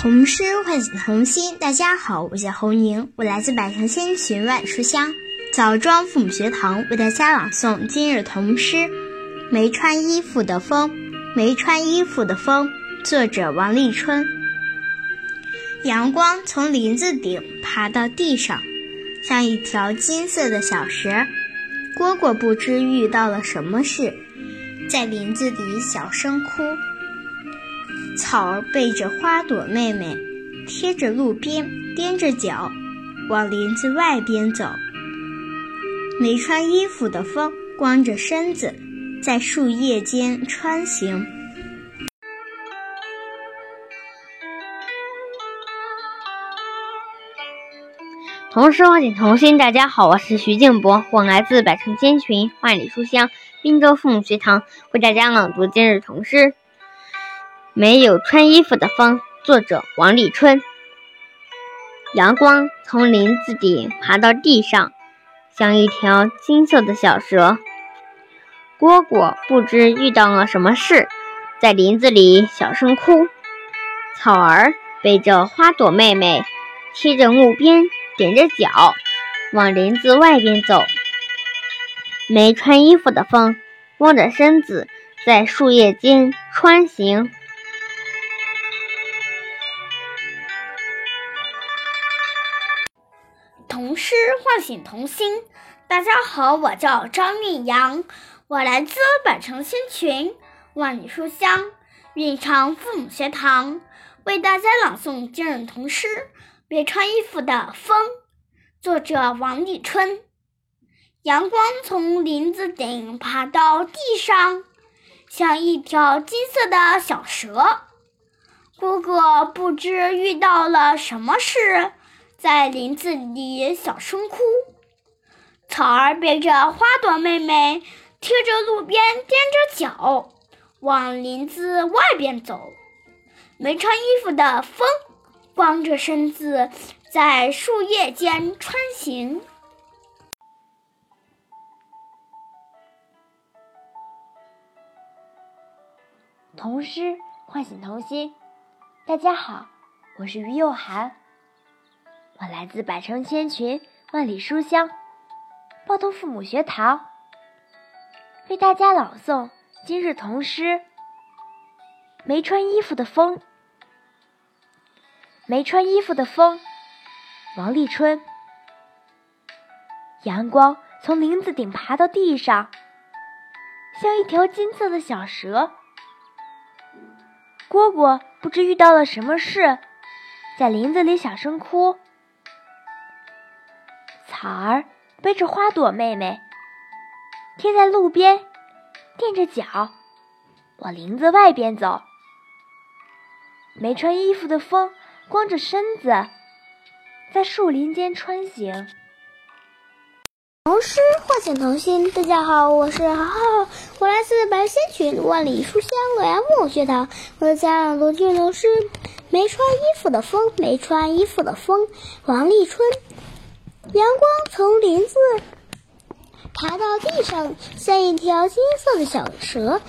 童诗唤醒童心。大家好，我叫侯宁，我来自百城千群万书香枣庄父母学堂，为大家朗诵今日童诗《没穿衣服的风》。没穿衣服的风，作者王立春。阳光从林子顶爬到地上，像一条金色的小蛇。蝈蝈不知遇到了什么事，在林子里小声哭。草儿背着花朵妹妹，贴着路边，踮着脚，往林子外边走。没穿衣服的风，光着身子，在树叶间穿行。童诗唤醒童心，大家好，我是徐静博，我来自百城千群，万里书香滨州父母学堂，为大家朗读今日童诗。没有穿衣服的风，作者王立春。阳光从林子顶爬到地上，像一条金色的小蛇。蝈蝈不知遇到了什么事，在林子里小声哭。草儿背着花朵妹妹，贴着木边，踮着脚，往林子外边走。没穿衣服的风，光着身子，在树叶间穿行。童诗唤醒童心。大家好，我叫张韵阳，我来自百城千群，万里书香蕴长父母学堂，为大家朗诵今日童诗《别穿衣服的风》，作者王立春。阳光从林子顶爬到地上，像一条金色的小蛇。哥哥不知遇到了什么事。在林子里小声哭，草儿背着花朵妹妹，贴着路边踮着脚，往林子外边走。没穿衣服的风，光着身子在树叶间穿行。童诗唤醒童心，大家好，我是于幼涵。我来自百城千群，万里书香，抱头父母学堂，为大家朗诵今日童诗《没穿衣服的风》。没穿衣服的风，王立春。阳光从林子顶爬到地上，像一条金色的小蛇。蝈蝈不知遇到了什么事，在林子里小声哭。草儿背着花朵妹妹，贴在路边，垫着脚，往林子外边走。没穿衣服的风，光着身子，在树林间穿行。童诗唤醒童心，大家好，我是豪豪，我来自白仙群万里书香洛阳木学堂，我的家长读句童诗：没穿衣服的风，没穿衣服的风，王立春。阳光从林子爬到地上，像一条金色的小蛇。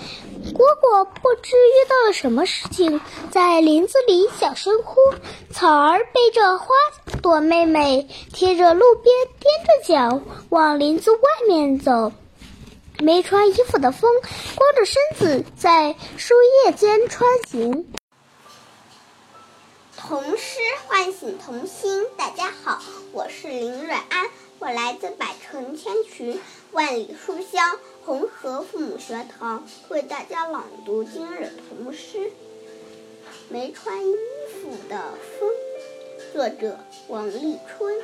蝈蝈不知遇到了什么事情，在林子里小声哭。草儿背着花朵妹妹，贴着路边，踮着脚往林子外面走。没穿衣服的风，光着身子在树叶间穿行。童诗唤醒童心，大家好，我是林瑞安，我来自百城千群，万里书香红河父母学堂，为大家朗读今日童诗《没穿衣服的风》，作者王立春。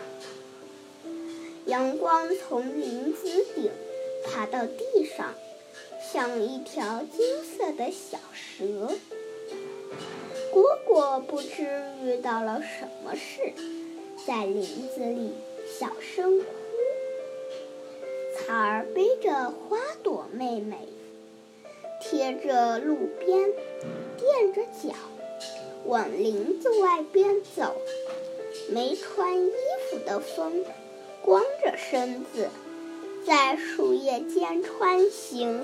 阳光从林子顶爬到地上，像一条金色的小蛇。蝈蝈不知遇到了什么事，在林子里小声哭。草儿背着花朵妹妹，贴着路边，垫着脚，往林子外边走。没穿衣服的风，光着身子，在树叶间穿行。